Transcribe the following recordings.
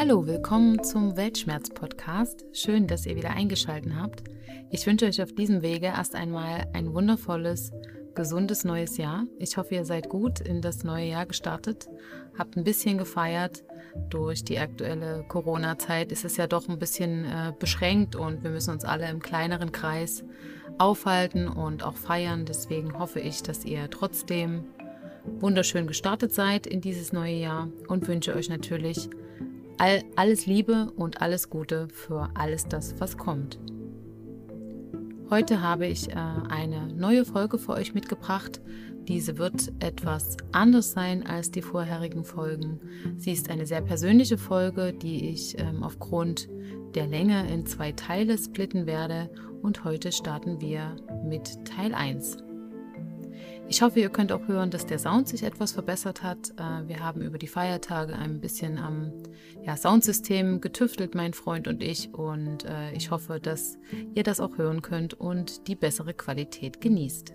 Hallo, willkommen zum Weltschmerz-Podcast. Schön, dass ihr wieder eingeschaltet habt. Ich wünsche euch auf diesem Wege erst einmal ein wundervolles, gesundes neues Jahr. Ich hoffe, ihr seid gut in das neue Jahr gestartet, habt ein bisschen gefeiert. Durch die aktuelle Corona-Zeit ist es ja doch ein bisschen äh, beschränkt und wir müssen uns alle im kleineren Kreis aufhalten und auch feiern. Deswegen hoffe ich, dass ihr trotzdem wunderschön gestartet seid in dieses neue Jahr und wünsche euch natürlich all, alles Liebe und alles Gute für alles das, was kommt. Heute habe ich äh, eine neue Folge für euch mitgebracht. Diese wird etwas anders sein als die vorherigen Folgen. Sie ist eine sehr persönliche Folge, die ich ähm, aufgrund der Länge in zwei Teile splitten werde. Und heute starten wir mit Teil 1. Ich hoffe, ihr könnt auch hören, dass der Sound sich etwas verbessert hat. Äh, wir haben über die Feiertage ein bisschen am ja, Soundsystem getüftelt, mein Freund und ich. Und äh, ich hoffe, dass ihr das auch hören könnt und die bessere Qualität genießt.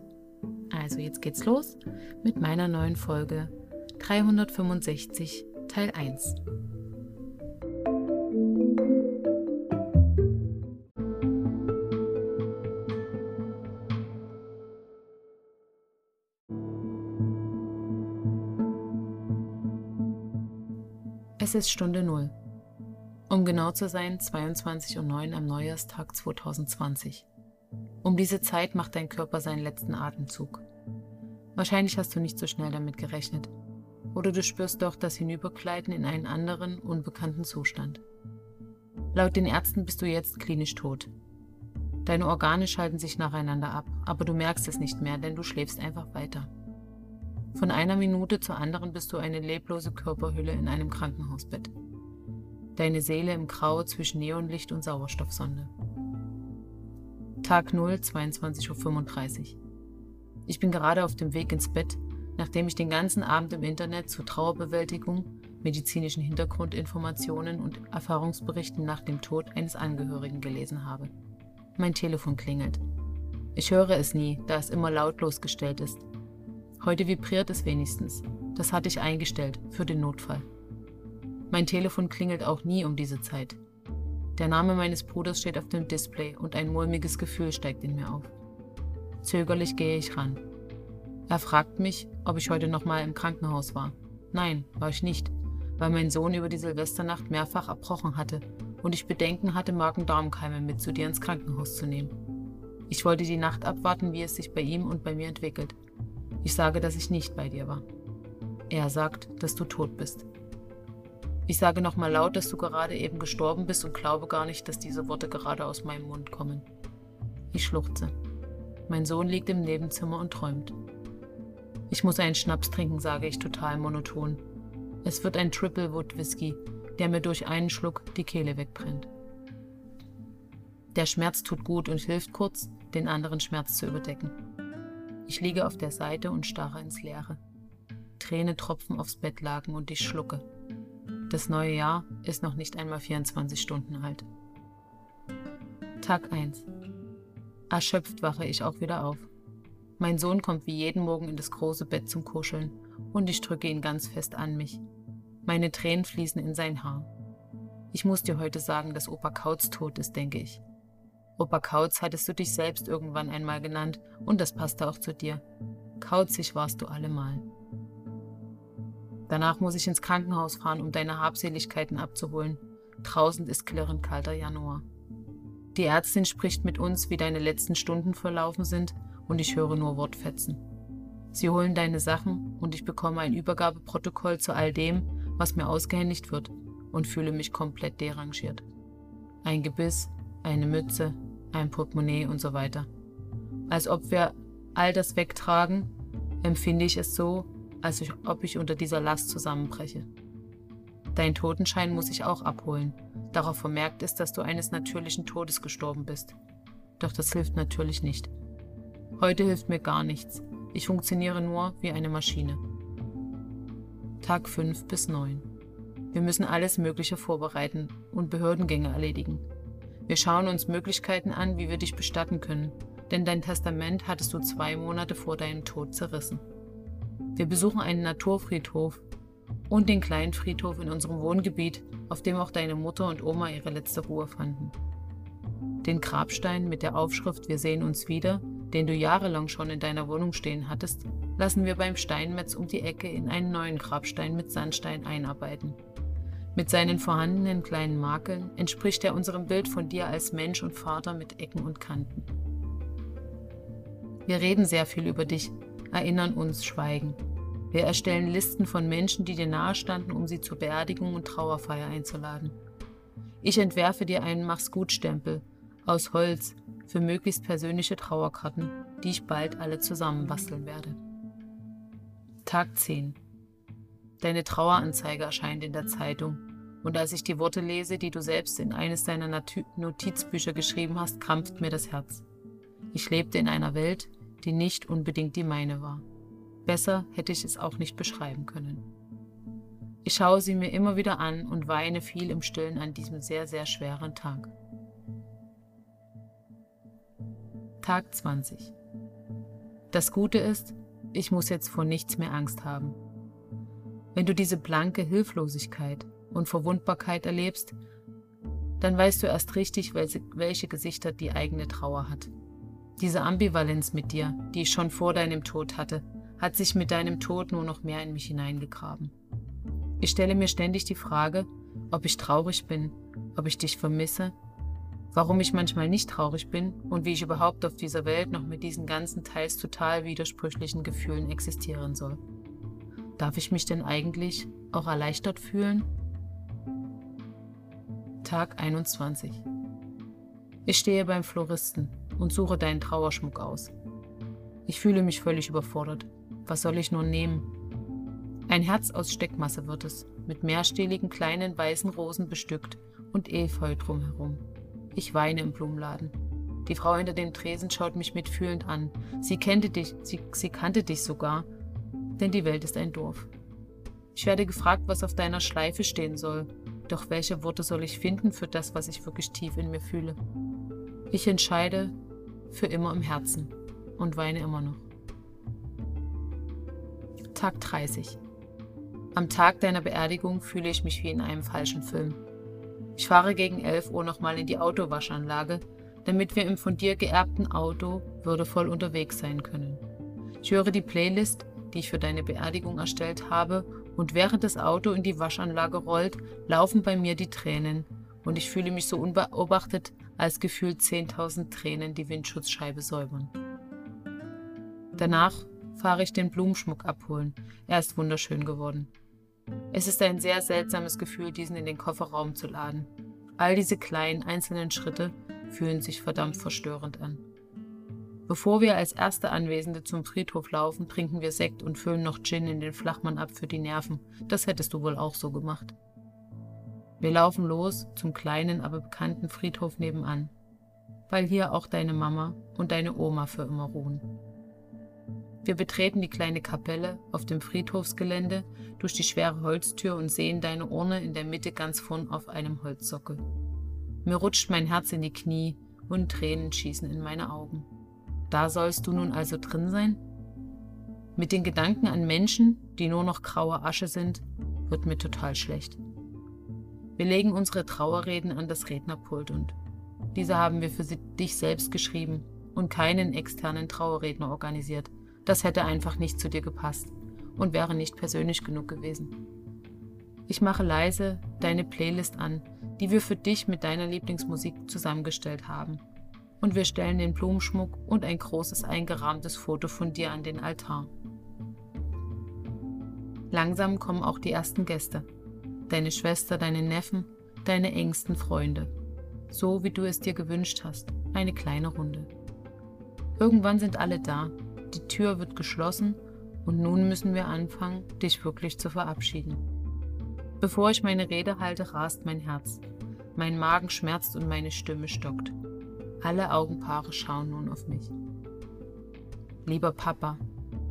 Also jetzt geht's los mit meiner neuen Folge 365 Teil 1. Es ist Stunde Null. Um genau zu sein, 22.09 Uhr am Neujahrstag 2020. Um diese Zeit macht dein Körper seinen letzten Atemzug. Wahrscheinlich hast du nicht so schnell damit gerechnet. Oder du spürst doch das Hinübergleiten in einen anderen, unbekannten Zustand. Laut den Ärzten bist du jetzt klinisch tot. Deine Organe schalten sich nacheinander ab, aber du merkst es nicht mehr, denn du schläfst einfach weiter. Von einer Minute zur anderen bist du eine leblose Körperhülle in einem Krankenhausbett. Deine Seele im Grau zwischen Neonlicht und Sauerstoffsonde. Tag 0, 22.35 Uhr. Ich bin gerade auf dem Weg ins Bett, nachdem ich den ganzen Abend im Internet zu Trauerbewältigung, medizinischen Hintergrundinformationen und Erfahrungsberichten nach dem Tod eines Angehörigen gelesen habe. Mein Telefon klingelt. Ich höre es nie, da es immer lautlos gestellt ist. Heute vibriert es wenigstens. Das hatte ich eingestellt für den Notfall. Mein Telefon klingelt auch nie um diese Zeit. Der Name meines Bruders steht auf dem Display und ein mulmiges Gefühl steigt in mir auf. Zögerlich gehe ich ran. Er fragt mich, ob ich heute nochmal im Krankenhaus war. Nein, war ich nicht, weil mein Sohn über die Silvesternacht mehrfach erbrochen hatte und ich Bedenken hatte, Magen-Darm-Keime mit zu dir ins Krankenhaus zu nehmen. Ich wollte die Nacht abwarten, wie es sich bei ihm und bei mir entwickelt. Ich sage, dass ich nicht bei dir war. Er sagt, dass du tot bist. Ich sage nochmal laut, dass du gerade eben gestorben bist und glaube gar nicht, dass diese Worte gerade aus meinem Mund kommen. Ich schluchze. Mein Sohn liegt im Nebenzimmer und träumt. Ich muss einen Schnaps trinken, sage ich total monoton. Es wird ein Triple Wood Whisky, der mir durch einen Schluck die Kehle wegbrennt. Der Schmerz tut gut und hilft kurz, den anderen Schmerz zu überdecken. Ich liege auf der Seite und starre ins Leere. Träne tropfen aufs Bettlaken und ich schlucke. Das neue Jahr ist noch nicht einmal 24 Stunden alt. Tag 1. Erschöpft wache ich auch wieder auf. Mein Sohn kommt wie jeden Morgen in das große Bett zum Kuscheln und ich drücke ihn ganz fest an mich. Meine Tränen fließen in sein Haar. Ich muss dir heute sagen, dass Opa Kautz tot ist, denke ich. Opa Kautz hattest du dich selbst irgendwann einmal genannt und das passte auch zu dir. Kauzig warst du allemal. Danach muss ich ins Krankenhaus fahren, um deine Habseligkeiten abzuholen. Draußen ist klirrend kalter Januar. Die Ärztin spricht mit uns, wie deine letzten Stunden verlaufen sind, und ich höre nur Wortfetzen. Sie holen deine Sachen und ich bekomme ein Übergabeprotokoll zu all dem, was mir ausgehändigt wird, und fühle mich komplett derangiert. Ein Gebiss, eine Mütze, ein Portemonnaie und so weiter. Als ob wir all das wegtragen, empfinde ich es so, als ob ich unter dieser Last zusammenbreche. Dein Totenschein muss ich auch abholen. Darauf vermerkt ist, dass du eines natürlichen Todes gestorben bist. Doch das hilft natürlich nicht. Heute hilft mir gar nichts. Ich funktioniere nur wie eine Maschine. Tag 5 bis 9. Wir müssen alles Mögliche vorbereiten und Behördengänge erledigen. Wir schauen uns Möglichkeiten an, wie wir dich bestatten können, denn dein Testament hattest du zwei Monate vor deinem Tod zerrissen. Wir besuchen einen Naturfriedhof und den kleinen Friedhof in unserem Wohngebiet, auf dem auch deine Mutter und Oma ihre letzte Ruhe fanden. Den Grabstein mit der Aufschrift Wir sehen uns wieder, den du jahrelang schon in deiner Wohnung stehen hattest, lassen wir beim Steinmetz um die Ecke in einen neuen Grabstein mit Sandstein einarbeiten. Mit seinen vorhandenen kleinen Makeln entspricht er unserem Bild von dir als Mensch und Vater mit Ecken und Kanten. Wir reden sehr viel über dich, erinnern uns, schweigen. Wir erstellen Listen von Menschen, die dir nahestanden, um sie zur Beerdigung und Trauerfeier einzuladen. Ich entwerfe dir einen Mach's gut Stempel aus Holz für möglichst persönliche Trauerkarten, die ich bald alle zusammenbasteln werde. Tag 10 Deine Traueranzeige erscheint in der Zeitung. Und als ich die Worte lese, die du selbst in eines deiner Notizbücher geschrieben hast, krampft mir das Herz. Ich lebte in einer Welt, die nicht unbedingt die meine war. Besser hätte ich es auch nicht beschreiben können. Ich schaue sie mir immer wieder an und weine viel im Stillen an diesem sehr, sehr schweren Tag. Tag 20. Das Gute ist, ich muss jetzt vor nichts mehr Angst haben. Wenn du diese blanke Hilflosigkeit und Verwundbarkeit erlebst, dann weißt du erst richtig, welche Gesichter die eigene Trauer hat. Diese Ambivalenz mit dir, die ich schon vor deinem Tod hatte, hat sich mit deinem Tod nur noch mehr in mich hineingegraben. Ich stelle mir ständig die Frage, ob ich traurig bin, ob ich dich vermisse, warum ich manchmal nicht traurig bin und wie ich überhaupt auf dieser Welt noch mit diesen ganzen teils total widersprüchlichen Gefühlen existieren soll. Darf ich mich denn eigentlich auch erleichtert fühlen? Tag 21. Ich stehe beim Floristen und suche deinen Trauerschmuck aus. Ich fühle mich völlig überfordert. Was soll ich nur nehmen? Ein Herz aus Steckmasse wird es, mit mehrstehligen kleinen weißen Rosen bestückt und Efeu drumherum. Ich weine im Blumenladen. Die Frau hinter dem Tresen schaut mich mitfühlend an. Sie kannte dich, sie, sie kannte dich sogar denn die Welt ist ein Dorf. Ich werde gefragt, was auf deiner Schleife stehen soll, doch welche Worte soll ich finden für das, was ich wirklich tief in mir fühle? Ich entscheide für immer im Herzen und weine immer noch. Tag 30. Am Tag deiner Beerdigung fühle ich mich wie in einem falschen Film. Ich fahre gegen 11 Uhr nochmal in die Autowaschanlage, damit wir im von dir geerbten Auto würdevoll unterwegs sein können. Ich höre die Playlist die ich für deine Beerdigung erstellt habe, und während das Auto in die Waschanlage rollt, laufen bei mir die Tränen und ich fühle mich so unbeobachtet, als gefühlt 10.000 Tränen die Windschutzscheibe säubern. Danach fahre ich den Blumenschmuck abholen. Er ist wunderschön geworden. Es ist ein sehr seltsames Gefühl, diesen in den Kofferraum zu laden. All diese kleinen einzelnen Schritte fühlen sich verdammt verstörend an. Bevor wir als erste Anwesende zum Friedhof laufen, trinken wir Sekt und füllen noch Gin in den Flachmann ab für die Nerven. Das hättest du wohl auch so gemacht. Wir laufen los zum kleinen, aber bekannten Friedhof nebenan, weil hier auch deine Mama und deine Oma für immer ruhen. Wir betreten die kleine Kapelle auf dem Friedhofsgelände durch die schwere Holztür und sehen deine Urne in der Mitte ganz vorn auf einem Holzsockel. Mir rutscht mein Herz in die Knie und Tränen schießen in meine Augen. Da sollst du nun also drin sein? Mit den Gedanken an Menschen, die nur noch graue Asche sind, wird mir total schlecht. Wir legen unsere Trauerreden an das Rednerpult und diese haben wir für dich selbst geschrieben und keinen externen Trauerredner organisiert. Das hätte einfach nicht zu dir gepasst und wäre nicht persönlich genug gewesen. Ich mache leise deine Playlist an, die wir für dich mit deiner Lieblingsmusik zusammengestellt haben und wir stellen den Blumenschmuck und ein großes eingerahmtes Foto von dir an den Altar. Langsam kommen auch die ersten Gäste. Deine Schwester, deine Neffen, deine engsten Freunde. So wie du es dir gewünscht hast. Eine kleine Runde. Irgendwann sind alle da. Die Tür wird geschlossen und nun müssen wir anfangen, dich wirklich zu verabschieden. Bevor ich meine Rede halte, rast mein Herz. Mein Magen schmerzt und meine Stimme stockt. Alle Augenpaare schauen nun auf mich. Lieber Papa,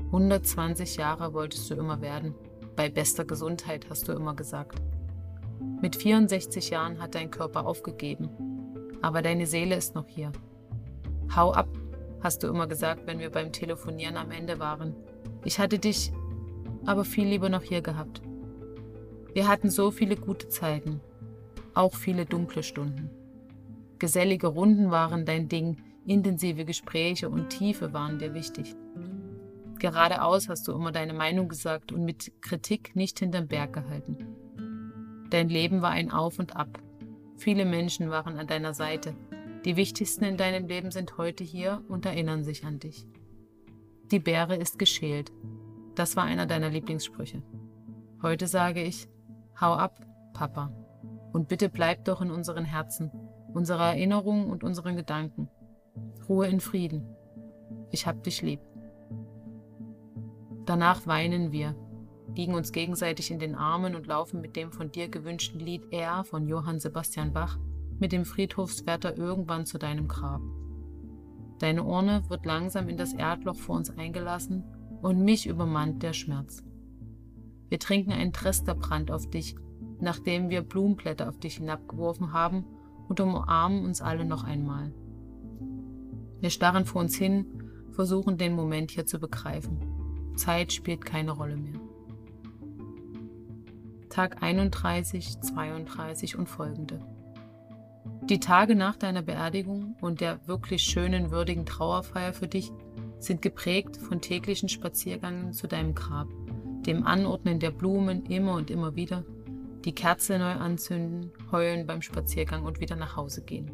120 Jahre wolltest du immer werden. Bei bester Gesundheit hast du immer gesagt. Mit 64 Jahren hat dein Körper aufgegeben, aber deine Seele ist noch hier. Hau ab, hast du immer gesagt, wenn wir beim Telefonieren am Ende waren. Ich hatte dich aber viel lieber noch hier gehabt. Wir hatten so viele gute Zeiten, auch viele dunkle Stunden. Gesellige Runden waren dein Ding, intensive Gespräche und Tiefe waren dir wichtig. Geradeaus hast du immer deine Meinung gesagt und mit Kritik nicht hinterm Berg gehalten. Dein Leben war ein Auf und Ab. Viele Menschen waren an deiner Seite. Die wichtigsten in deinem Leben sind heute hier und erinnern sich an dich. Die Beere ist geschält. Das war einer deiner Lieblingssprüche. Heute sage ich, hau ab, Papa. Und bitte bleib doch in unseren Herzen, unserer Erinnerungen und unseren Gedanken. Ruhe in Frieden. Ich hab dich lieb. Danach weinen wir, liegen uns gegenseitig in den Armen und laufen mit dem von dir gewünschten Lied Er von Johann Sebastian Bach mit dem Friedhofswärter irgendwann zu deinem Grab. Deine Urne wird langsam in das Erdloch vor uns eingelassen und mich übermannt der Schmerz. Wir trinken einen Tresterbrand auf dich, nachdem wir Blumenblätter auf dich hinabgeworfen haben und umarmen uns alle noch einmal. Wir starren vor uns hin, versuchen den Moment hier zu begreifen. Zeit spielt keine Rolle mehr. Tag 31, 32 und folgende. Die Tage nach deiner Beerdigung und der wirklich schönen, würdigen Trauerfeier für dich sind geprägt von täglichen Spaziergängen zu deinem Grab, dem Anordnen der Blumen immer und immer wieder, die Kerze neu anzünden, heulen beim Spaziergang und wieder nach Hause gehen.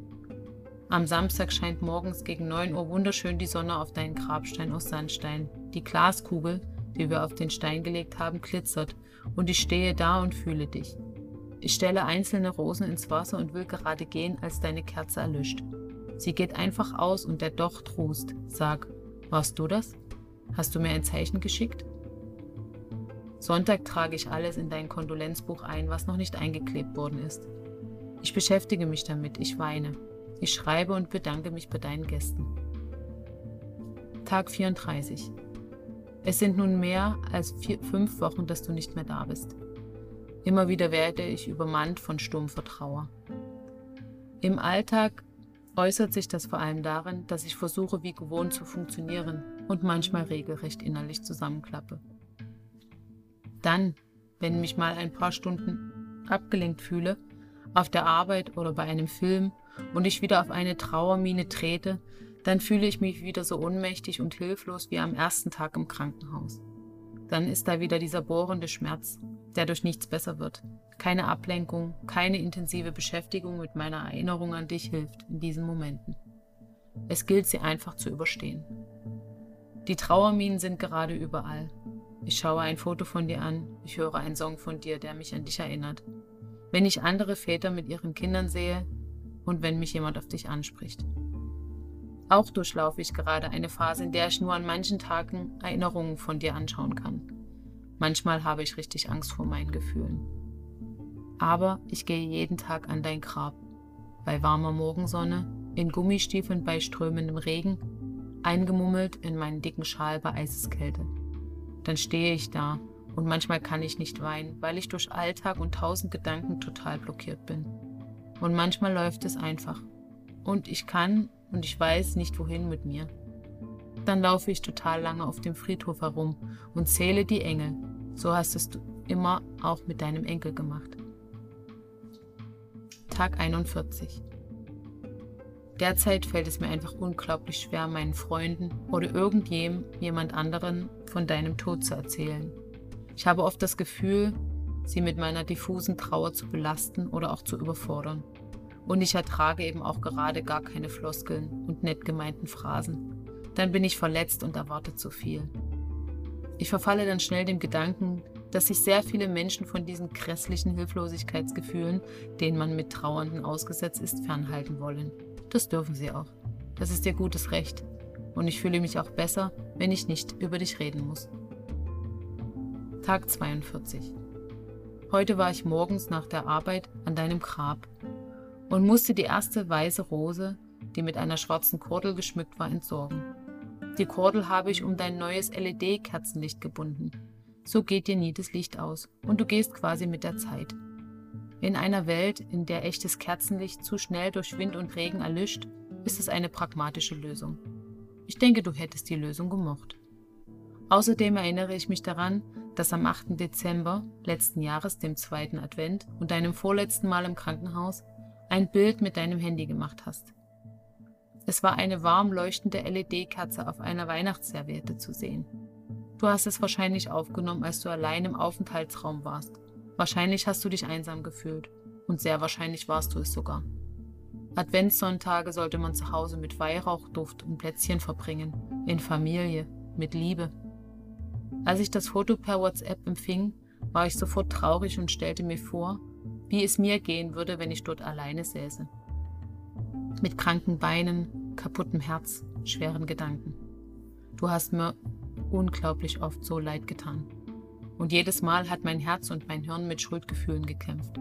Am Samstag scheint morgens gegen 9 Uhr wunderschön die Sonne auf deinen Grabstein aus Sandstein. Die Glaskugel, die wir auf den Stein gelegt haben, glitzert und ich stehe da und fühle dich. Ich stelle einzelne Rosen ins Wasser und will gerade gehen, als deine Kerze erlischt. Sie geht einfach aus und der Docht rußt. Sag, warst du das? Hast du mir ein Zeichen geschickt? Sonntag trage ich alles in dein Kondolenzbuch ein, was noch nicht eingeklebt worden ist. Ich beschäftige mich damit, ich weine. Ich schreibe und bedanke mich bei deinen Gästen. Tag 34. Es sind nun mehr als vier, fünf Wochen, dass du nicht mehr da bist. Immer wieder werde ich übermannt von stumpfer Trauer. Im Alltag äußert sich das vor allem darin, dass ich versuche, wie gewohnt zu funktionieren und manchmal regelrecht innerlich zusammenklappe. Dann, wenn mich mal ein paar Stunden abgelenkt fühle, auf der Arbeit oder bei einem Film und ich wieder auf eine Trauermine trete, dann fühle ich mich wieder so ohnmächtig und hilflos wie am ersten Tag im Krankenhaus. Dann ist da wieder dieser bohrende Schmerz, der durch nichts besser wird. Keine Ablenkung, keine intensive Beschäftigung mit meiner Erinnerung an dich hilft in diesen Momenten. Es gilt, sie einfach zu überstehen. Die Trauerminen sind gerade überall. Ich schaue ein Foto von dir an, ich höre einen Song von dir, der mich an dich erinnert. Wenn ich andere Väter mit ihren Kindern sehe und wenn mich jemand auf dich anspricht. Auch durchlaufe ich gerade eine Phase, in der ich nur an manchen Tagen Erinnerungen von dir anschauen kann. Manchmal habe ich richtig Angst vor meinen Gefühlen. Aber ich gehe jeden Tag an dein Grab. Bei warmer Morgensonne, in Gummistiefeln bei strömendem Regen, eingemummelt in meinen dicken Schal bei Eiseskälte. Dann stehe ich da und manchmal kann ich nicht weinen, weil ich durch Alltag und tausend Gedanken total blockiert bin. Und manchmal läuft es einfach. Und ich kann und ich weiß nicht wohin mit mir. Dann laufe ich total lange auf dem Friedhof herum und zähle die Engel. So hast es du immer auch mit deinem Enkel gemacht. Tag 41. Derzeit fällt es mir einfach unglaublich schwer, meinen Freunden oder irgendjemand anderen von deinem Tod zu erzählen. Ich habe oft das Gefühl, sie mit meiner diffusen Trauer zu belasten oder auch zu überfordern. Und ich ertrage eben auch gerade gar keine Floskeln und nett gemeinten Phrasen. Dann bin ich verletzt und erwarte zu viel. Ich verfalle dann schnell dem Gedanken, dass sich sehr viele Menschen von diesen grässlichen Hilflosigkeitsgefühlen, denen man mit Trauernden ausgesetzt ist, fernhalten wollen. Das dürfen sie auch. Das ist ihr gutes Recht. Und ich fühle mich auch besser, wenn ich nicht über dich reden muss. Tag 42. Heute war ich morgens nach der Arbeit an deinem Grab und musste die erste weiße Rose, die mit einer schwarzen Kordel geschmückt war, entsorgen. Die Kordel habe ich um dein neues LED-Kerzenlicht gebunden. So geht dir nie das Licht aus und du gehst quasi mit der Zeit. In einer Welt, in der echtes Kerzenlicht zu schnell durch Wind und Regen erlischt, ist es eine pragmatische Lösung. Ich denke, du hättest die Lösung gemocht. Außerdem erinnere ich mich daran, dass am 8. Dezember letzten Jahres, dem zweiten Advent und deinem vorletzten Mal im Krankenhaus, ein Bild mit deinem Handy gemacht hast. Es war eine warm leuchtende LED-Kerze auf einer Weihnachtsserviette zu sehen. Du hast es wahrscheinlich aufgenommen, als du allein im Aufenthaltsraum warst. Wahrscheinlich hast du dich einsam gefühlt. Und sehr wahrscheinlich warst du es sogar. Adventssonntage sollte man zu Hause mit Weihrauchduft und Plätzchen verbringen, in Familie, mit Liebe. Als ich das Foto per WhatsApp empfing, war ich sofort traurig und stellte mir vor, wie es mir gehen würde, wenn ich dort alleine säße. Mit kranken Beinen, kaputtem Herz, schweren Gedanken. Du hast mir unglaublich oft so leid getan. Und jedes Mal hat mein Herz und mein Hirn mit Schuldgefühlen gekämpft,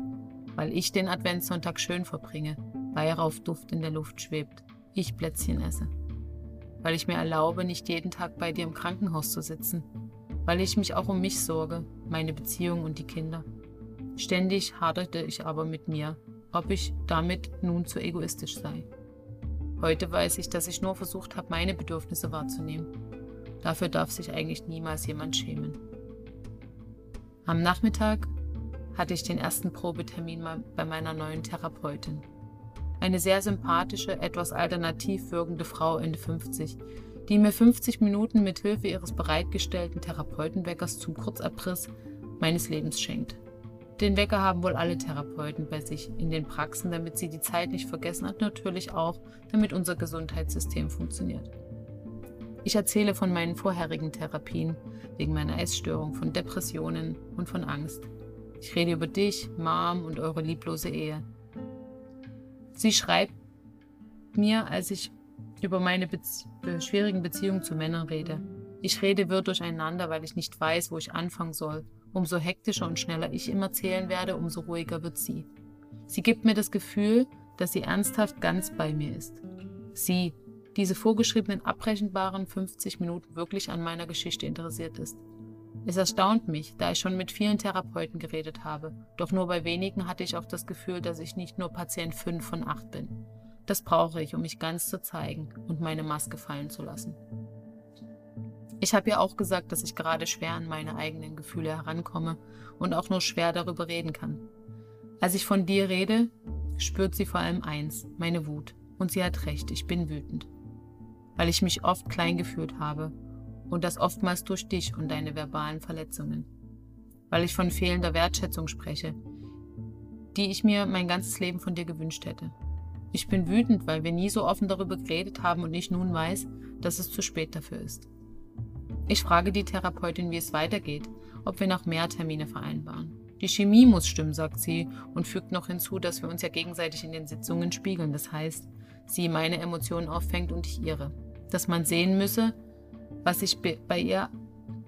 weil ich den Adventssonntag schön verbringe, Weihrauchduft in der Luft schwebt, ich Plätzchen esse. Weil ich mir erlaube, nicht jeden Tag bei dir im Krankenhaus zu sitzen, weil ich mich auch um mich sorge, meine Beziehung und die Kinder. Ständig haderte ich aber mit mir, ob ich damit nun zu egoistisch sei. Heute weiß ich, dass ich nur versucht habe, meine Bedürfnisse wahrzunehmen. Dafür darf sich eigentlich niemals jemand schämen. Am Nachmittag hatte ich den ersten Probetermin bei meiner neuen Therapeutin. Eine sehr sympathische, etwas alternativ wirkende Frau Ende 50, die mir 50 Minuten mit Hilfe ihres bereitgestellten Therapeutenweckers zum Kurzabriss meines Lebens schenkt. Den Wecker haben wohl alle Therapeuten bei sich in den Praxen, damit sie die Zeit nicht vergessen und natürlich auch, damit unser Gesundheitssystem funktioniert. Ich erzähle von meinen vorherigen Therapien, wegen meiner Essstörung, von Depressionen und von Angst. Ich rede über dich, Mom und eure lieblose Ehe. Sie schreibt mir, als ich über meine Bezie schwierigen Beziehungen zu Männern rede. Ich rede wirr durcheinander, weil ich nicht weiß, wo ich anfangen soll. Umso hektischer und schneller ich ihm erzählen werde, umso ruhiger wird sie. Sie gibt mir das Gefühl, dass sie ernsthaft ganz bei mir ist. Sie, diese vorgeschriebenen abbrechenbaren 50 Minuten wirklich an meiner Geschichte interessiert ist. Es erstaunt mich, da ich schon mit vielen Therapeuten geredet habe, doch nur bei wenigen hatte ich auch das Gefühl, dass ich nicht nur Patient 5 von 8 bin. Das brauche ich, um mich ganz zu zeigen und meine Maske fallen zu lassen. Ich habe ja auch gesagt, dass ich gerade schwer an meine eigenen Gefühle herankomme und auch nur schwer darüber reden kann. Als ich von dir rede, spürt sie vor allem eins, meine Wut. Und sie hat recht, ich bin wütend. Weil ich mich oft klein gefühlt habe und das oftmals durch dich und deine verbalen Verletzungen. Weil ich von fehlender Wertschätzung spreche, die ich mir mein ganzes Leben von dir gewünscht hätte. Ich bin wütend, weil wir nie so offen darüber geredet haben und ich nun weiß, dass es zu spät dafür ist. Ich frage die Therapeutin, wie es weitergeht, ob wir noch mehr Termine vereinbaren. Die Chemie muss stimmen, sagt sie und fügt noch hinzu, dass wir uns ja gegenseitig in den Sitzungen spiegeln. Das heißt, sie meine Emotionen auffängt und ich ihre. Dass man sehen müsse, was ich bei ihr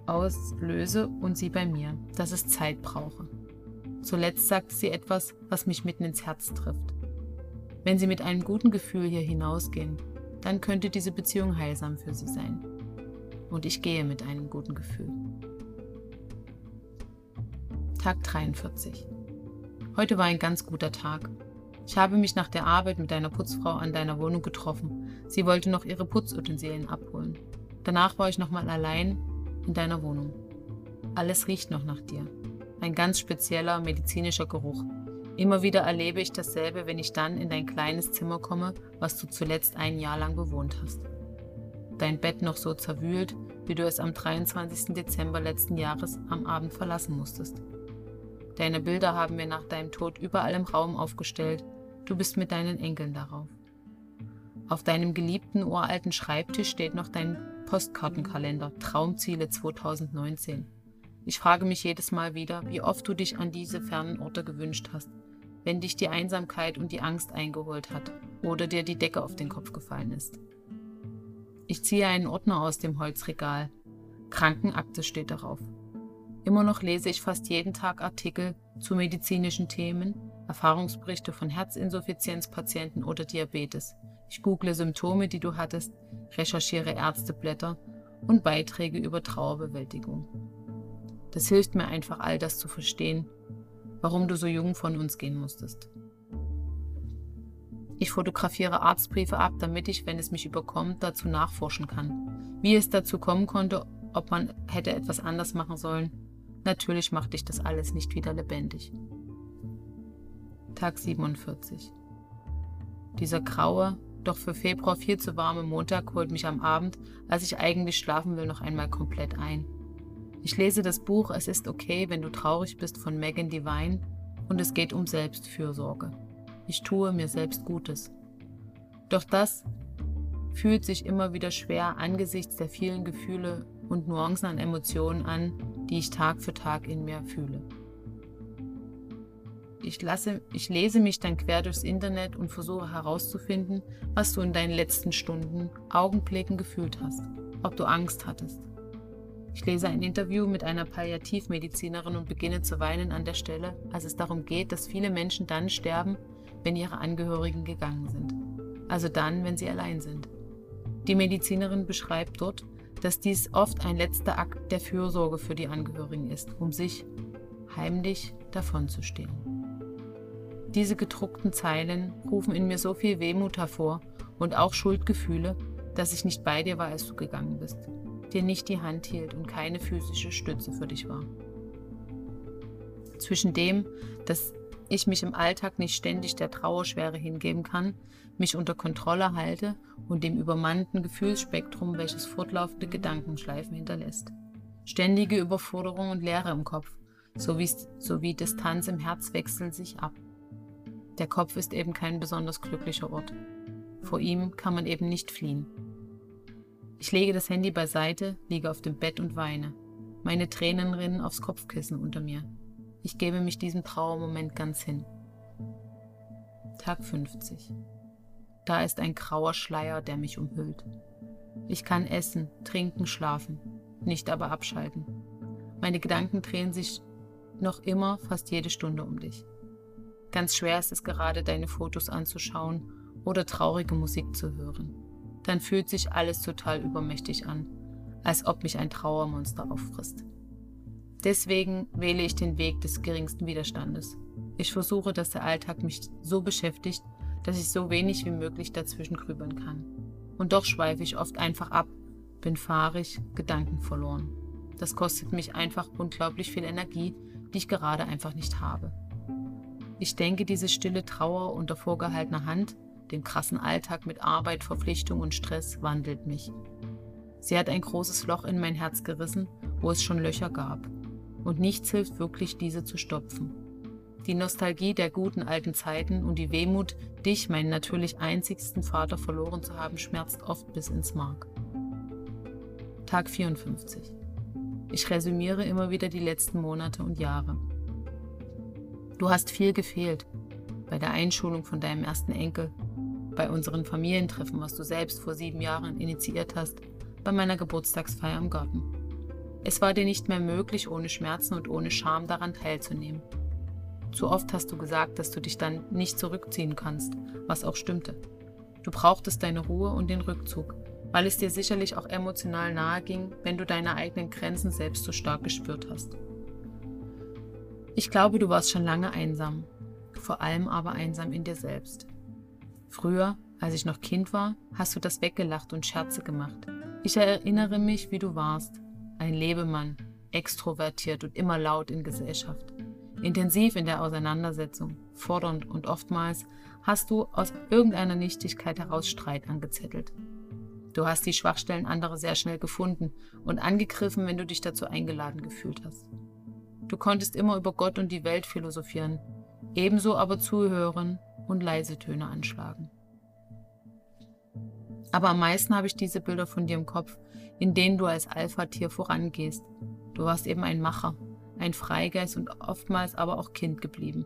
auslöse und sie bei mir, dass es Zeit brauche. Zuletzt sagt sie etwas, was mich mitten ins Herz trifft. Wenn Sie mit einem guten Gefühl hier hinausgehen, dann könnte diese Beziehung heilsam für Sie sein. Und ich gehe mit einem guten Gefühl. Tag 43. Heute war ein ganz guter Tag. Ich habe mich nach der Arbeit mit deiner Putzfrau an deiner Wohnung getroffen. Sie wollte noch ihre Putzutensilien abholen. Danach war ich nochmal allein in deiner Wohnung. Alles riecht noch nach dir. Ein ganz spezieller medizinischer Geruch, Immer wieder erlebe ich dasselbe, wenn ich dann in dein kleines Zimmer komme, was du zuletzt ein Jahr lang bewohnt hast. Dein Bett noch so zerwühlt, wie du es am 23. Dezember letzten Jahres am Abend verlassen musstest. Deine Bilder haben wir nach deinem Tod überall im Raum aufgestellt. Du bist mit deinen Enkeln darauf. Auf deinem geliebten uralten Schreibtisch steht noch dein Postkartenkalender Traumziele 2019. Ich frage mich jedes Mal wieder, wie oft du dich an diese fernen Orte gewünscht hast wenn dich die Einsamkeit und die Angst eingeholt hat oder dir die Decke auf den Kopf gefallen ist. Ich ziehe einen Ordner aus dem Holzregal. Krankenakte steht darauf. Immer noch lese ich fast jeden Tag Artikel zu medizinischen Themen, Erfahrungsberichte von Herzinsuffizienzpatienten oder Diabetes. Ich google Symptome, die du hattest, recherchiere Ärzteblätter und Beiträge über Trauerbewältigung. Das hilft mir einfach, all das zu verstehen warum du so jung von uns gehen musstest. Ich fotografiere Arztbriefe ab, damit ich, wenn es mich überkommt, dazu nachforschen kann. Wie es dazu kommen konnte, ob man hätte etwas anders machen sollen, Natürlich macht dich das alles nicht wieder lebendig. Tag 47. Dieser graue, doch für Februar viel zu warme Montag holt mich am Abend, als ich eigentlich schlafen will, noch einmal komplett ein. Ich lese das Buch Es ist okay, wenn du traurig bist von Megan Devine und es geht um Selbstfürsorge. Ich tue mir selbst Gutes. Doch das fühlt sich immer wieder schwer angesichts der vielen Gefühle und Nuancen an Emotionen an, die ich Tag für Tag in mir fühle. Ich, lasse, ich lese mich dann quer durchs Internet und versuche herauszufinden, was du in deinen letzten Stunden, Augenblicken gefühlt hast, ob du Angst hattest. Ich lese ein Interview mit einer Palliativmedizinerin und beginne zu weinen an der Stelle, als es darum geht, dass viele Menschen dann sterben, wenn ihre Angehörigen gegangen sind. Also dann, wenn sie allein sind. Die Medizinerin beschreibt dort, dass dies oft ein letzter Akt der Fürsorge für die Angehörigen ist, um sich heimlich davonzustehlen. Diese gedruckten Zeilen rufen in mir so viel Wehmut hervor und auch Schuldgefühle, dass ich nicht bei dir war, als du gegangen bist, dir nicht die Hand hielt und keine physische Stütze für dich war. Zwischen dem, dass ich mich im Alltag nicht ständig der Trauerschwere hingeben kann, mich unter Kontrolle halte und dem übermannten Gefühlsspektrum, welches fortlaufende Gedankenschleifen hinterlässt. Ständige Überforderung und Leere im Kopf, sowie, sowie Distanz im Herz wechseln sich ab. Der Kopf ist eben kein besonders glücklicher Ort. Vor ihm kann man eben nicht fliehen. Ich lege das Handy beiseite, liege auf dem Bett und weine. Meine Tränen rinnen aufs Kopfkissen unter mir. Ich gebe mich diesem Trauermoment ganz hin. Tag 50. Da ist ein grauer Schleier, der mich umhüllt. Ich kann essen, trinken, schlafen, nicht aber abschalten. Meine Gedanken drehen sich noch immer fast jede Stunde um dich. Ganz schwer ist es gerade, deine Fotos anzuschauen oder traurige Musik zu hören. Dann fühlt sich alles total übermächtig an, als ob mich ein Trauermonster auffrisst. Deswegen wähle ich den Weg des geringsten Widerstandes. Ich versuche, dass der Alltag mich so beschäftigt, dass ich so wenig wie möglich dazwischen grübeln kann. Und doch schweife ich oft einfach ab, bin fahrig, Gedanken verloren. Das kostet mich einfach unglaublich viel Energie, die ich gerade einfach nicht habe. Ich denke, diese stille Trauer unter vorgehaltener Hand, dem krassen Alltag mit Arbeit, Verpflichtung und Stress, wandelt mich. Sie hat ein großes Loch in mein Herz gerissen, wo es schon Löcher gab und nichts hilft wirklich, diese zu stopfen. Die Nostalgie der guten alten Zeiten und die Wehmut, dich, meinen natürlich einzigsten Vater, verloren zu haben, schmerzt oft bis ins Mark. Tag 54. Ich resümiere immer wieder die letzten Monate und Jahre. Du hast viel gefehlt. Bei der Einschulung von deinem ersten Enkel, bei unseren Familientreffen, was du selbst vor sieben Jahren initiiert hast, bei meiner Geburtstagsfeier im Garten. Es war dir nicht mehr möglich, ohne Schmerzen und ohne Scham daran teilzunehmen. Zu oft hast du gesagt, dass du dich dann nicht zurückziehen kannst, was auch stimmte. Du brauchtest deine Ruhe und den Rückzug, weil es dir sicherlich auch emotional nahe ging, wenn du deine eigenen Grenzen selbst so stark gespürt hast. Ich glaube, du warst schon lange einsam, vor allem aber einsam in dir selbst. Früher, als ich noch Kind war, hast du das weggelacht und Scherze gemacht. Ich erinnere mich, wie du warst, ein Lebemann, extrovertiert und immer laut in Gesellschaft. Intensiv in der Auseinandersetzung, fordernd und oftmals hast du aus irgendeiner Nichtigkeit heraus Streit angezettelt. Du hast die Schwachstellen anderer sehr schnell gefunden und angegriffen, wenn du dich dazu eingeladen gefühlt hast. Du konntest immer über Gott und die Welt philosophieren, ebenso aber zuhören und leise Töne anschlagen. Aber am meisten habe ich diese Bilder von dir im Kopf, in denen du als Alpha-Tier vorangehst. Du warst eben ein Macher, ein Freigeist und oftmals aber auch Kind geblieben.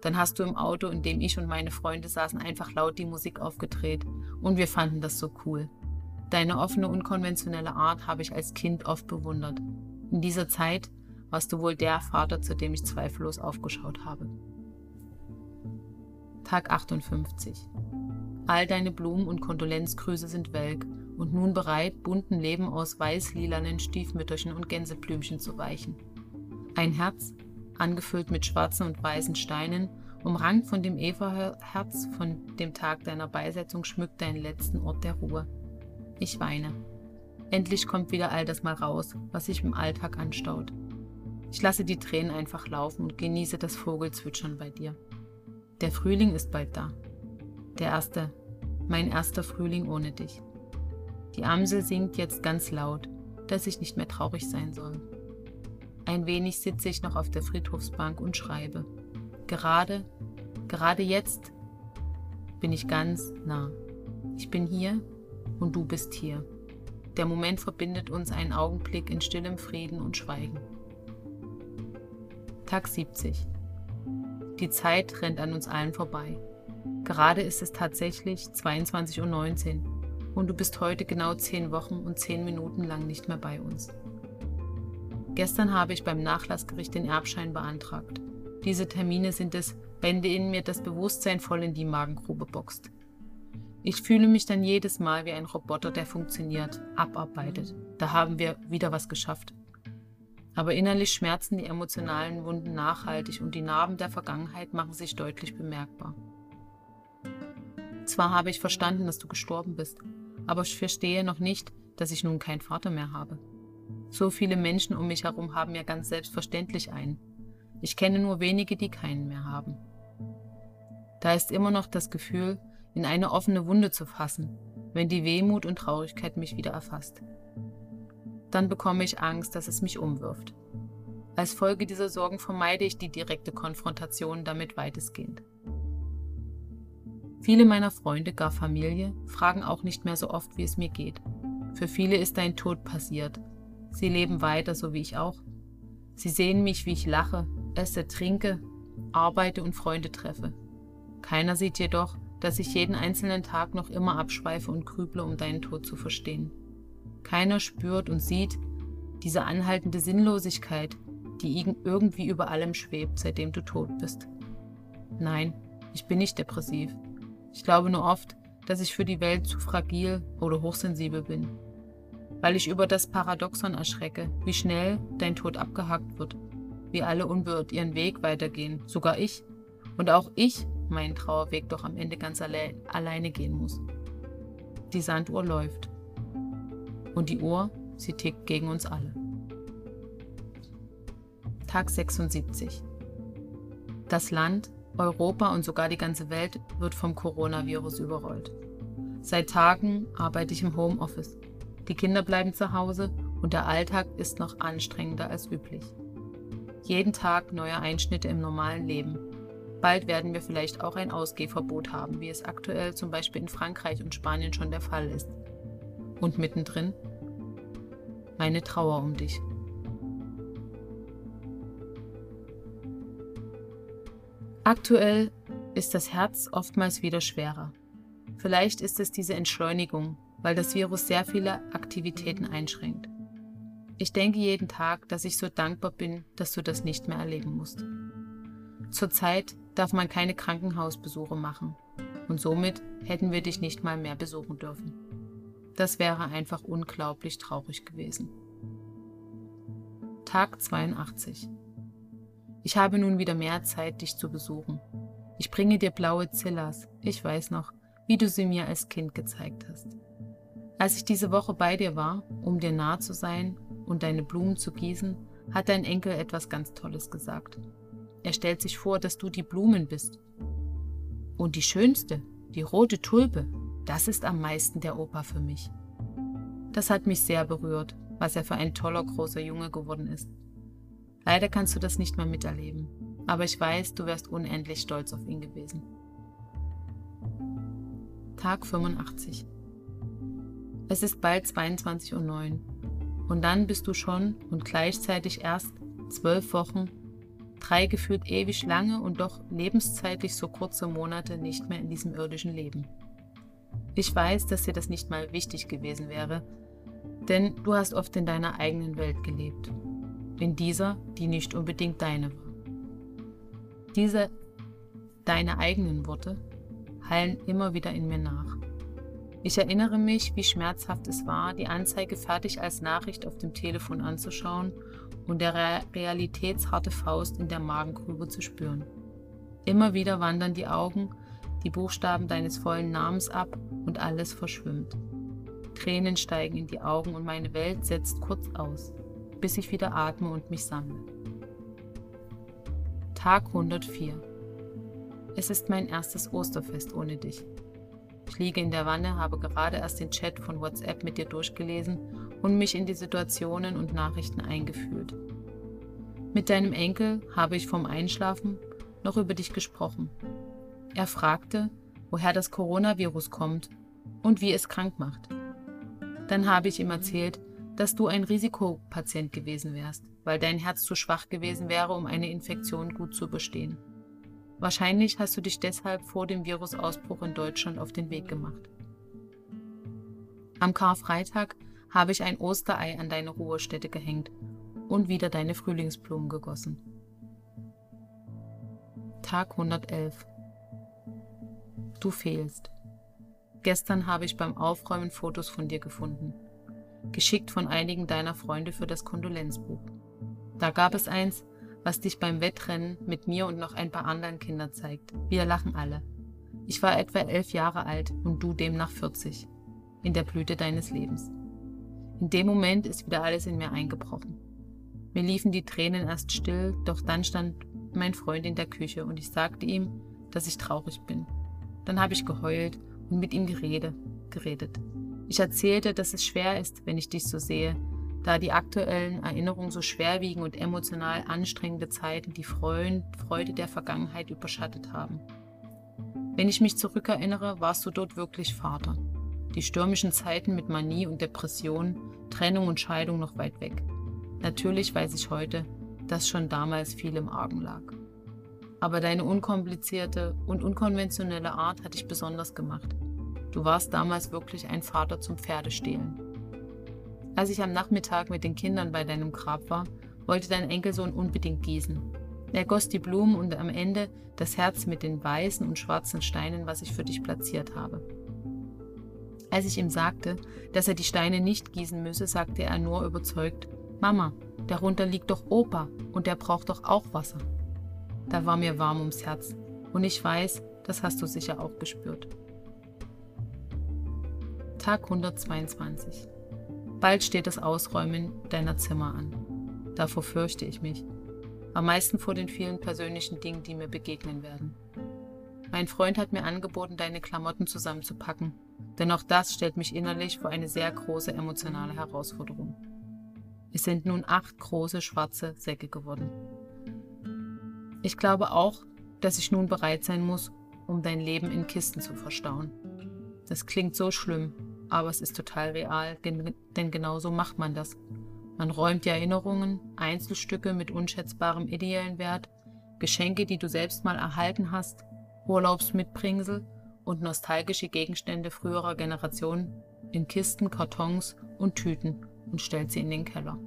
Dann hast du im Auto, in dem ich und meine Freunde saßen, einfach laut die Musik aufgedreht und wir fanden das so cool. Deine offene, unkonventionelle Art habe ich als Kind oft bewundert. In dieser Zeit warst du wohl der Vater, zu dem ich zweifellos aufgeschaut habe. Tag 58. All deine Blumen und Kondolenzgrüße sind welk und nun bereit, bunten Leben aus weiß-lilanen Stiefmütterchen und Gänseblümchen zu weichen. Ein Herz, angefüllt mit schwarzen und weißen Steinen, umrankt von dem Eva-Herz von dem Tag deiner Beisetzung, schmückt deinen letzten Ort der Ruhe. Ich weine. Endlich kommt wieder all das mal raus, was sich im Alltag anstaut. Ich lasse die Tränen einfach laufen und genieße das Vogelzwitschern bei dir. Der Frühling ist bald da. Der erste, mein erster Frühling ohne dich. Die Amsel singt jetzt ganz laut, dass ich nicht mehr traurig sein soll. Ein wenig sitze ich noch auf der Friedhofsbank und schreibe. Gerade, gerade jetzt bin ich ganz nah. Ich bin hier und du bist hier. Der Moment verbindet uns einen Augenblick in stillem Frieden und Schweigen. Tag 70. Die Zeit rennt an uns allen vorbei. Gerade ist es tatsächlich 22.19 Uhr und du bist heute genau 10 Wochen und 10 Minuten lang nicht mehr bei uns. Gestern habe ich beim Nachlassgericht den Erbschein beantragt. Diese Termine sind es, wenn in mir das Bewusstsein voll in die Magengrube boxt. Ich fühle mich dann jedes Mal wie ein Roboter, der funktioniert, abarbeitet. Da haben wir wieder was geschafft. Aber innerlich schmerzen die emotionalen Wunden nachhaltig und die Narben der Vergangenheit machen sich deutlich bemerkbar. Zwar habe ich verstanden, dass du gestorben bist, aber ich verstehe noch nicht, dass ich nun keinen Vater mehr habe. So viele Menschen um mich herum haben ja ganz selbstverständlich einen. Ich kenne nur wenige, die keinen mehr haben. Da ist immer noch das Gefühl, in eine offene Wunde zu fassen, wenn die Wehmut und Traurigkeit mich wieder erfasst. Dann bekomme ich Angst, dass es mich umwirft. Als Folge dieser Sorgen vermeide ich die direkte Konfrontation damit weitestgehend. Viele meiner Freunde, gar Familie, fragen auch nicht mehr so oft, wie es mir geht. Für viele ist dein Tod passiert. Sie leben weiter, so wie ich auch. Sie sehen mich, wie ich lache, esse, trinke, arbeite und Freunde treffe. Keiner sieht jedoch, dass ich jeden einzelnen Tag noch immer abschweife und grüble, um deinen Tod zu verstehen. Keiner spürt und sieht diese anhaltende Sinnlosigkeit, die irgendwie über allem schwebt, seitdem du tot bist. Nein, ich bin nicht depressiv. Ich glaube nur oft, dass ich für die Welt zu fragil oder hochsensibel bin. Weil ich über das Paradoxon erschrecke, wie schnell dein Tod abgehakt wird, wie alle unbeirrt ihren Weg weitergehen, sogar ich. Und auch ich meinen Trauerweg doch am Ende ganz alle alleine gehen muss. Die Sanduhr läuft. Und die Uhr, sie tickt gegen uns alle. Tag 76. Das Land, Europa und sogar die ganze Welt wird vom Coronavirus überrollt. Seit Tagen arbeite ich im Homeoffice. Die Kinder bleiben zu Hause und der Alltag ist noch anstrengender als üblich. Jeden Tag neue Einschnitte im normalen Leben. Bald werden wir vielleicht auch ein Ausgehverbot haben, wie es aktuell zum Beispiel in Frankreich und Spanien schon der Fall ist. Und mittendrin meine Trauer um dich. Aktuell ist das Herz oftmals wieder schwerer. Vielleicht ist es diese Entschleunigung, weil das Virus sehr viele Aktivitäten einschränkt. Ich denke jeden Tag, dass ich so dankbar bin, dass du das nicht mehr erleben musst. Zurzeit darf man keine Krankenhausbesuche machen und somit hätten wir dich nicht mal mehr besuchen dürfen. Das wäre einfach unglaublich traurig gewesen. Tag 82 ich habe nun wieder mehr Zeit, dich zu besuchen. Ich bringe dir blaue Zillas. Ich weiß noch, wie du sie mir als Kind gezeigt hast. Als ich diese Woche bei dir war, um dir nah zu sein und deine Blumen zu gießen, hat dein Enkel etwas ganz Tolles gesagt. Er stellt sich vor, dass du die Blumen bist. Und die schönste, die rote Tulpe, das ist am meisten der Opa für mich. Das hat mich sehr berührt, was er für ein toller großer Junge geworden ist. Leider kannst du das nicht mehr miterleben, aber ich weiß, du wärst unendlich stolz auf ihn gewesen. Tag 85. Es ist bald 22.09 Uhr und dann bist du schon und gleichzeitig erst zwölf Wochen, drei gefühlt ewig lange und doch lebenszeitlich so kurze Monate nicht mehr in diesem irdischen Leben. Ich weiß, dass dir das nicht mal wichtig gewesen wäre, denn du hast oft in deiner eigenen Welt gelebt in dieser, die nicht unbedingt deine war. Diese deine eigenen Worte hallen immer wieder in mir nach. Ich erinnere mich, wie schmerzhaft es war, die Anzeige fertig als Nachricht auf dem Telefon anzuschauen und der realitätsharte Faust in der Magengrube zu spüren. Immer wieder wandern die Augen die Buchstaben deines vollen Namens ab und alles verschwimmt. Tränen steigen in die Augen und meine Welt setzt kurz aus bis ich wieder atme und mich sammle. Tag 104. Es ist mein erstes Osterfest ohne dich. Ich liege in der Wanne, habe gerade erst den Chat von WhatsApp mit dir durchgelesen und mich in die Situationen und Nachrichten eingefühlt. Mit deinem Enkel habe ich vom Einschlafen noch über dich gesprochen. Er fragte, woher das Coronavirus kommt und wie es krank macht. Dann habe ich ihm erzählt, dass du ein Risikopatient gewesen wärst, weil dein Herz zu schwach gewesen wäre, um eine Infektion gut zu überstehen. Wahrscheinlich hast du dich deshalb vor dem Virusausbruch in Deutschland auf den Weg gemacht. Am Karfreitag habe ich ein Osterei an deine Ruhestätte gehängt und wieder deine Frühlingsblumen gegossen. Tag 111 Du fehlst. Gestern habe ich beim Aufräumen Fotos von dir gefunden, geschickt von einigen deiner Freunde für das Kondolenzbuch. Da gab es eins, was dich beim Wettrennen mit mir und noch ein paar anderen Kindern zeigt. Wir lachen alle. Ich war etwa elf Jahre alt und du demnach 40, in der Blüte deines Lebens. In dem Moment ist wieder alles in mir eingebrochen. Mir liefen die Tränen erst still, doch dann stand mein Freund in der Küche und ich sagte ihm, dass ich traurig bin. Dann habe ich geheult und mit ihm geredet, geredet. Ich erzählte, dass es schwer ist, wenn ich dich so sehe, da die aktuellen Erinnerungen so schwerwiegen und emotional anstrengende Zeiten die Freude der Vergangenheit überschattet haben. Wenn ich mich zurückerinnere, warst du dort wirklich Vater. Die stürmischen Zeiten mit Manie und Depression, Trennung und Scheidung noch weit weg. Natürlich weiß ich heute, dass schon damals viel im Argen lag. Aber deine unkomplizierte und unkonventionelle Art hat dich besonders gemacht. Du warst damals wirklich ein Vater zum Pferdestehlen. Als ich am Nachmittag mit den Kindern bei deinem Grab war, wollte dein Enkelsohn unbedingt gießen. Er goss die Blumen und am Ende das Herz mit den weißen und schwarzen Steinen, was ich für dich platziert habe. Als ich ihm sagte, dass er die Steine nicht gießen müsse, sagte er nur überzeugt, Mama, darunter liegt doch Opa und der braucht doch auch Wasser. Da war mir warm ums Herz und ich weiß, das hast du sicher auch gespürt. Tag 122 Bald steht das Ausräumen deiner Zimmer an. Davor fürchte ich mich. Am meisten vor den vielen persönlichen Dingen, die mir begegnen werden. Mein Freund hat mir angeboten, deine Klamotten zusammenzupacken, denn auch das stellt mich innerlich vor eine sehr große emotionale Herausforderung. Es sind nun acht große schwarze Säcke geworden. Ich glaube auch, dass ich nun bereit sein muss, um dein Leben in Kisten zu verstauen. Das klingt so schlimm, aber es ist total real, denn genau so macht man das. Man räumt die Erinnerungen, Einzelstücke mit unschätzbarem ideellen Wert, Geschenke, die du selbst mal erhalten hast, Urlaubsmitbringsel und nostalgische Gegenstände früherer Generationen in Kisten, Kartons und Tüten und stellt sie in den Keller.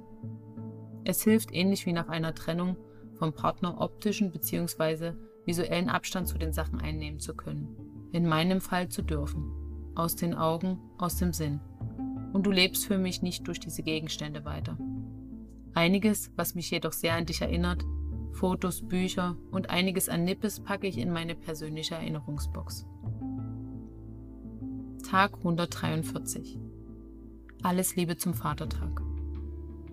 Es hilft ähnlich wie nach einer Trennung vom Partner optischen bzw. visuellen Abstand zu den Sachen einnehmen zu können. In meinem Fall zu dürfen aus den Augen, aus dem Sinn. Und du lebst für mich nicht durch diese Gegenstände weiter. Einiges, was mich jedoch sehr an dich erinnert, Fotos, Bücher und einiges an Nippes packe ich in meine persönliche Erinnerungsbox. Tag 143. Alles Liebe zum Vatertag.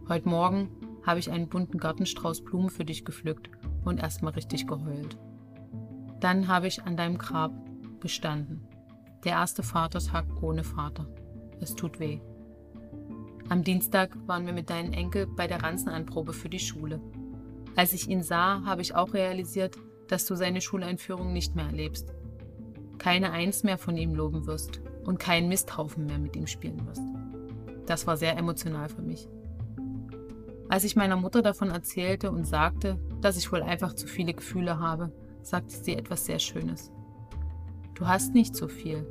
Heute Morgen habe ich einen bunten Gartenstrauß Blumen für dich gepflückt und erstmal richtig geheult. Dann habe ich an deinem Grab gestanden der erste Vatertag ohne Vater. Es tut weh. Am Dienstag waren wir mit deinem Enkel bei der Ranzenanprobe für die Schule. Als ich ihn sah, habe ich auch realisiert, dass du seine Schuleinführung nicht mehr erlebst. Keine Eins mehr von ihm loben wirst und keinen Misthaufen mehr mit ihm spielen wirst. Das war sehr emotional für mich. Als ich meiner Mutter davon erzählte und sagte, dass ich wohl einfach zu viele Gefühle habe, sagte sie etwas sehr Schönes. Du hast nicht so viel,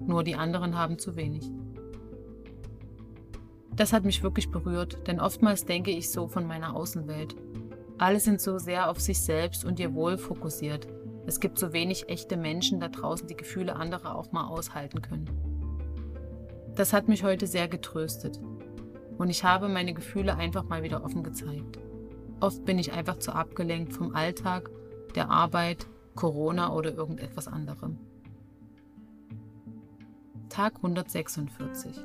nur die anderen haben zu wenig. Das hat mich wirklich berührt, denn oftmals denke ich so von meiner Außenwelt. Alle sind so sehr auf sich selbst und ihr Wohl fokussiert. Es gibt so wenig echte Menschen da draußen, die Gefühle anderer auch mal aushalten können. Das hat mich heute sehr getröstet. Und ich habe meine Gefühle einfach mal wieder offen gezeigt. Oft bin ich einfach zu abgelenkt vom Alltag, der Arbeit, Corona oder irgendetwas anderem. Tag 146.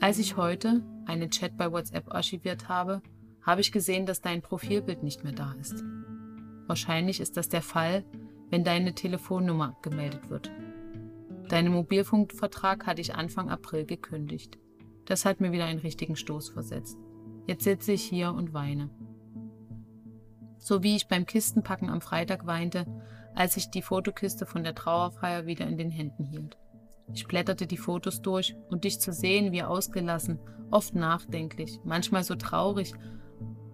Als ich heute einen Chat bei WhatsApp archiviert habe, habe ich gesehen, dass dein Profilbild nicht mehr da ist. Wahrscheinlich ist das der Fall, wenn deine Telefonnummer gemeldet wird. Deinen Mobilfunkvertrag hatte ich Anfang April gekündigt. Das hat mir wieder einen richtigen Stoß versetzt. Jetzt sitze ich hier und weine. So wie ich beim Kistenpacken am Freitag weinte, als ich die Fotokiste von der Trauerfeier wieder in den Händen hielt. Ich blätterte die Fotos durch und dich zu sehen, wie ausgelassen, oft nachdenklich, manchmal so traurig,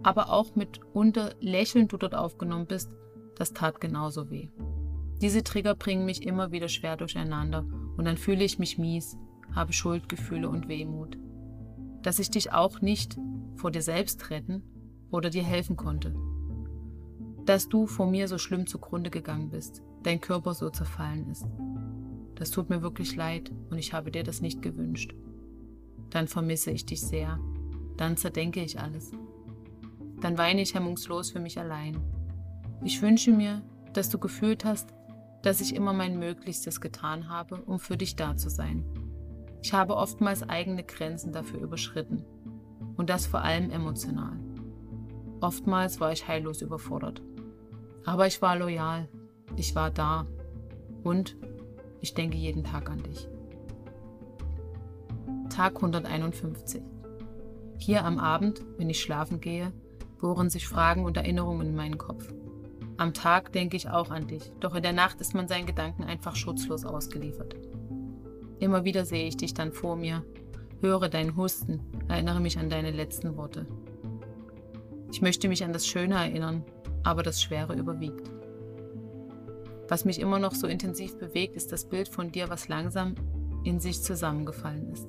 aber auch mitunter lächelnd du dort aufgenommen bist, das tat genauso weh. Diese Trigger bringen mich immer wieder schwer durcheinander und dann fühle ich mich mies, habe Schuldgefühle und Wehmut. Dass ich dich auch nicht vor dir selbst retten oder dir helfen konnte. Dass du vor mir so schlimm zugrunde gegangen bist, dein Körper so zerfallen ist. Das tut mir wirklich leid und ich habe dir das nicht gewünscht. Dann vermisse ich dich sehr. Dann zerdenke ich alles. Dann weine ich hemmungslos für mich allein. Ich wünsche mir, dass du gefühlt hast, dass ich immer mein Möglichstes getan habe, um für dich da zu sein. Ich habe oftmals eigene Grenzen dafür überschritten. Und das vor allem emotional. Oftmals war ich heillos überfordert. Aber ich war loyal. Ich war da. Und ich denke jeden Tag an dich. Tag 151. Hier am Abend, wenn ich schlafen gehe, bohren sich Fragen und Erinnerungen in meinen Kopf. Am Tag denke ich auch an dich, doch in der Nacht ist man seinen Gedanken einfach schutzlos ausgeliefert. Immer wieder sehe ich dich dann vor mir, höre deinen Husten, erinnere mich an deine letzten Worte. Ich möchte mich an das Schöne erinnern, aber das Schwere überwiegt. Was mich immer noch so intensiv bewegt, ist das Bild von dir, was langsam in sich zusammengefallen ist.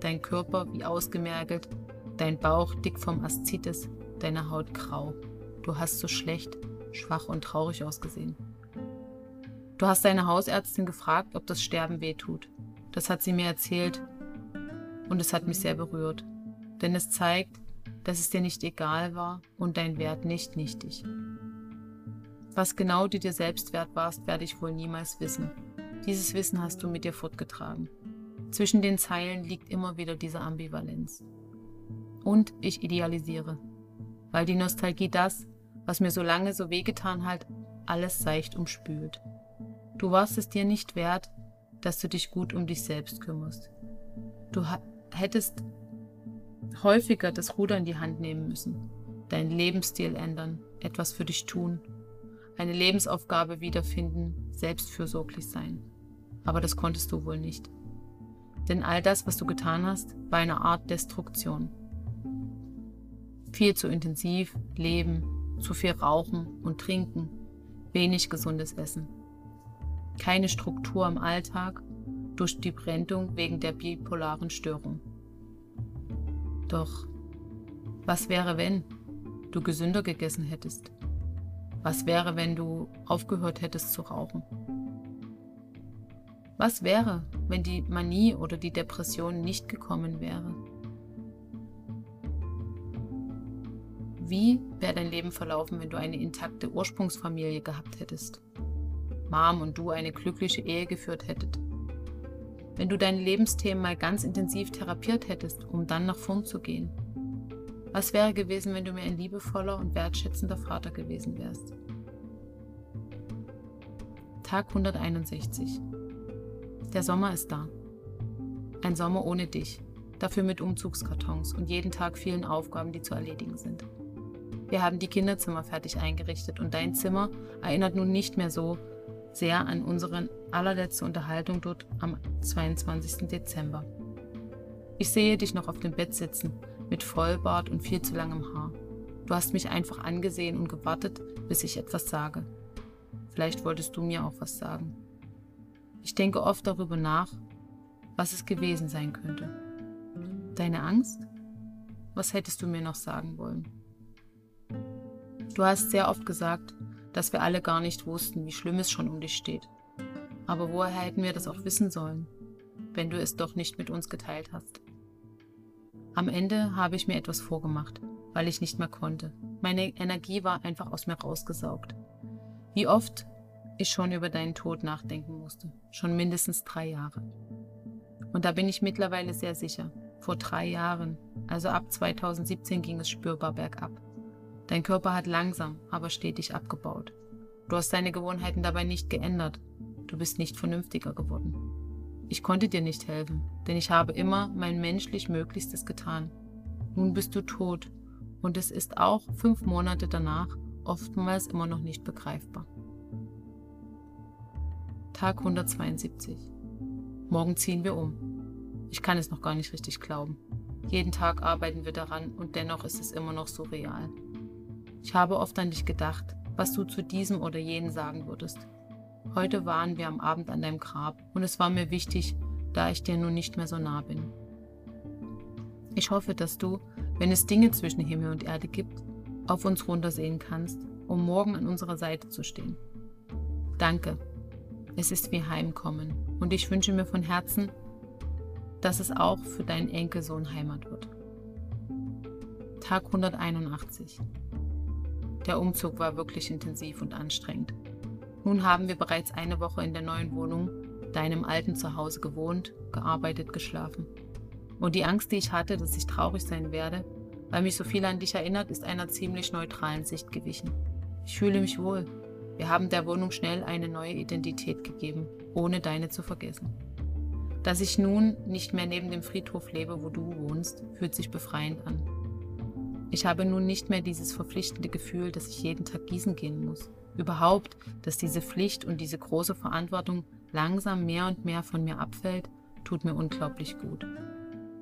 Dein Körper wie ausgemergelt, dein Bauch dick vom Aszites, deine Haut grau. Du hast so schlecht, schwach und traurig ausgesehen. Du hast deine Hausärztin gefragt, ob das Sterben weh tut. Das hat sie mir erzählt und es hat mich sehr berührt, denn es zeigt, dass es dir nicht egal war und dein Wert nicht nichtig. Was genau du dir selbst wert warst, werde ich wohl niemals wissen. Dieses Wissen hast du mit dir fortgetragen. Zwischen den Zeilen liegt immer wieder diese Ambivalenz. Und ich idealisiere, weil die Nostalgie das, was mir so lange so wehgetan hat, alles seicht umspült. Du warst es dir nicht wert, dass du dich gut um dich selbst kümmerst. Du hättest häufiger das Ruder in die Hand nehmen müssen, deinen Lebensstil ändern, etwas für dich tun, eine Lebensaufgabe wiederfinden, selbstfürsorglich sein. Aber das konntest du wohl nicht. Denn all das, was du getan hast, war eine Art Destruktion. Viel zu intensiv leben, zu viel rauchen und trinken, wenig gesundes Essen keine Struktur im Alltag durch die Brennung wegen der bipolaren Störung. Doch was wäre, wenn du gesünder gegessen hättest? Was wäre, wenn du aufgehört hättest zu rauchen? Was wäre, wenn die Manie oder die Depression nicht gekommen wäre? Wie wäre dein Leben verlaufen, wenn du eine intakte Ursprungsfamilie gehabt hättest? Mom und du eine glückliche Ehe geführt hättet. Wenn du deine Lebensthemen mal ganz intensiv therapiert hättest, um dann nach vorn zu gehen. Was wäre gewesen, wenn du mir ein liebevoller und wertschätzender Vater gewesen wärst? Tag 161. Der Sommer ist da. Ein Sommer ohne dich, dafür mit Umzugskartons und jeden Tag vielen Aufgaben, die zu erledigen sind. Wir haben die Kinderzimmer fertig eingerichtet und dein Zimmer erinnert nun nicht mehr so sehr an unsere allerletzte Unterhaltung dort am 22. Dezember. Ich sehe dich noch auf dem Bett sitzen, mit Vollbart und viel zu langem Haar. Du hast mich einfach angesehen und gewartet, bis ich etwas sage. Vielleicht wolltest du mir auch was sagen. Ich denke oft darüber nach, was es gewesen sein könnte. Deine Angst? Was hättest du mir noch sagen wollen? Du hast sehr oft gesagt, dass wir alle gar nicht wussten, wie schlimm es schon um dich steht. Aber woher hätten wir das auch wissen sollen, wenn du es doch nicht mit uns geteilt hast? Am Ende habe ich mir etwas vorgemacht, weil ich nicht mehr konnte. Meine Energie war einfach aus mir rausgesaugt. Wie oft ich schon über deinen Tod nachdenken musste. Schon mindestens drei Jahre. Und da bin ich mittlerweile sehr sicher. Vor drei Jahren, also ab 2017, ging es spürbar bergab. Dein Körper hat langsam, aber stetig abgebaut. Du hast deine Gewohnheiten dabei nicht geändert. Du bist nicht vernünftiger geworden. Ich konnte dir nicht helfen, denn ich habe immer mein menschlich Möglichstes getan. Nun bist du tot und es ist auch fünf Monate danach oftmals immer noch nicht begreifbar. Tag 172. Morgen ziehen wir um. Ich kann es noch gar nicht richtig glauben. Jeden Tag arbeiten wir daran und dennoch ist es immer noch so real. Ich habe oft an dich gedacht, was du zu diesem oder jenen sagen würdest. Heute waren wir am Abend an deinem Grab und es war mir wichtig, da ich dir nun nicht mehr so nah bin. Ich hoffe, dass du, wenn es Dinge zwischen Himmel und Erde gibt, auf uns runtersehen kannst, um morgen an unserer Seite zu stehen. Danke. Es ist wie Heimkommen und ich wünsche mir von Herzen, dass es auch für deinen Enkelsohn Heimat wird. Tag 181. Der Umzug war wirklich intensiv und anstrengend. Nun haben wir bereits eine Woche in der neuen Wohnung, deinem alten Zuhause gewohnt, gearbeitet, geschlafen. Und die Angst, die ich hatte, dass ich traurig sein werde, weil mich so viel an dich erinnert, ist einer ziemlich neutralen Sicht gewichen. Ich fühle mich wohl. Wir haben der Wohnung schnell eine neue Identität gegeben, ohne deine zu vergessen. Dass ich nun nicht mehr neben dem Friedhof lebe, wo du wohnst, fühlt sich befreiend an. Ich habe nun nicht mehr dieses verpflichtende Gefühl, dass ich jeden Tag gießen gehen muss. Überhaupt, dass diese Pflicht und diese große Verantwortung langsam mehr und mehr von mir abfällt, tut mir unglaublich gut.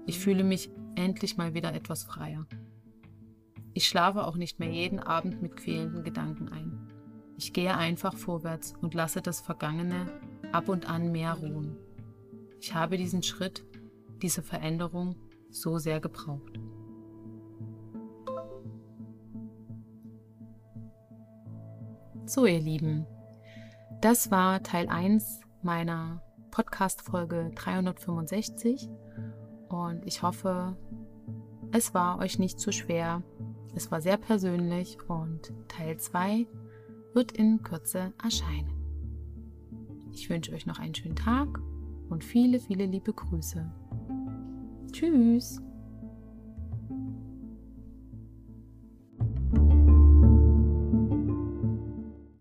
Ich fühle mich endlich mal wieder etwas freier. Ich schlafe auch nicht mehr jeden Abend mit quälenden Gedanken ein. Ich gehe einfach vorwärts und lasse das Vergangene ab und an mehr ruhen. Ich habe diesen Schritt, diese Veränderung so sehr gebraucht. So, ihr Lieben, das war Teil 1 meiner Podcast-Folge 365 und ich hoffe, es war euch nicht zu schwer. Es war sehr persönlich und Teil 2 wird in Kürze erscheinen. Ich wünsche euch noch einen schönen Tag und viele, viele liebe Grüße. Tschüss!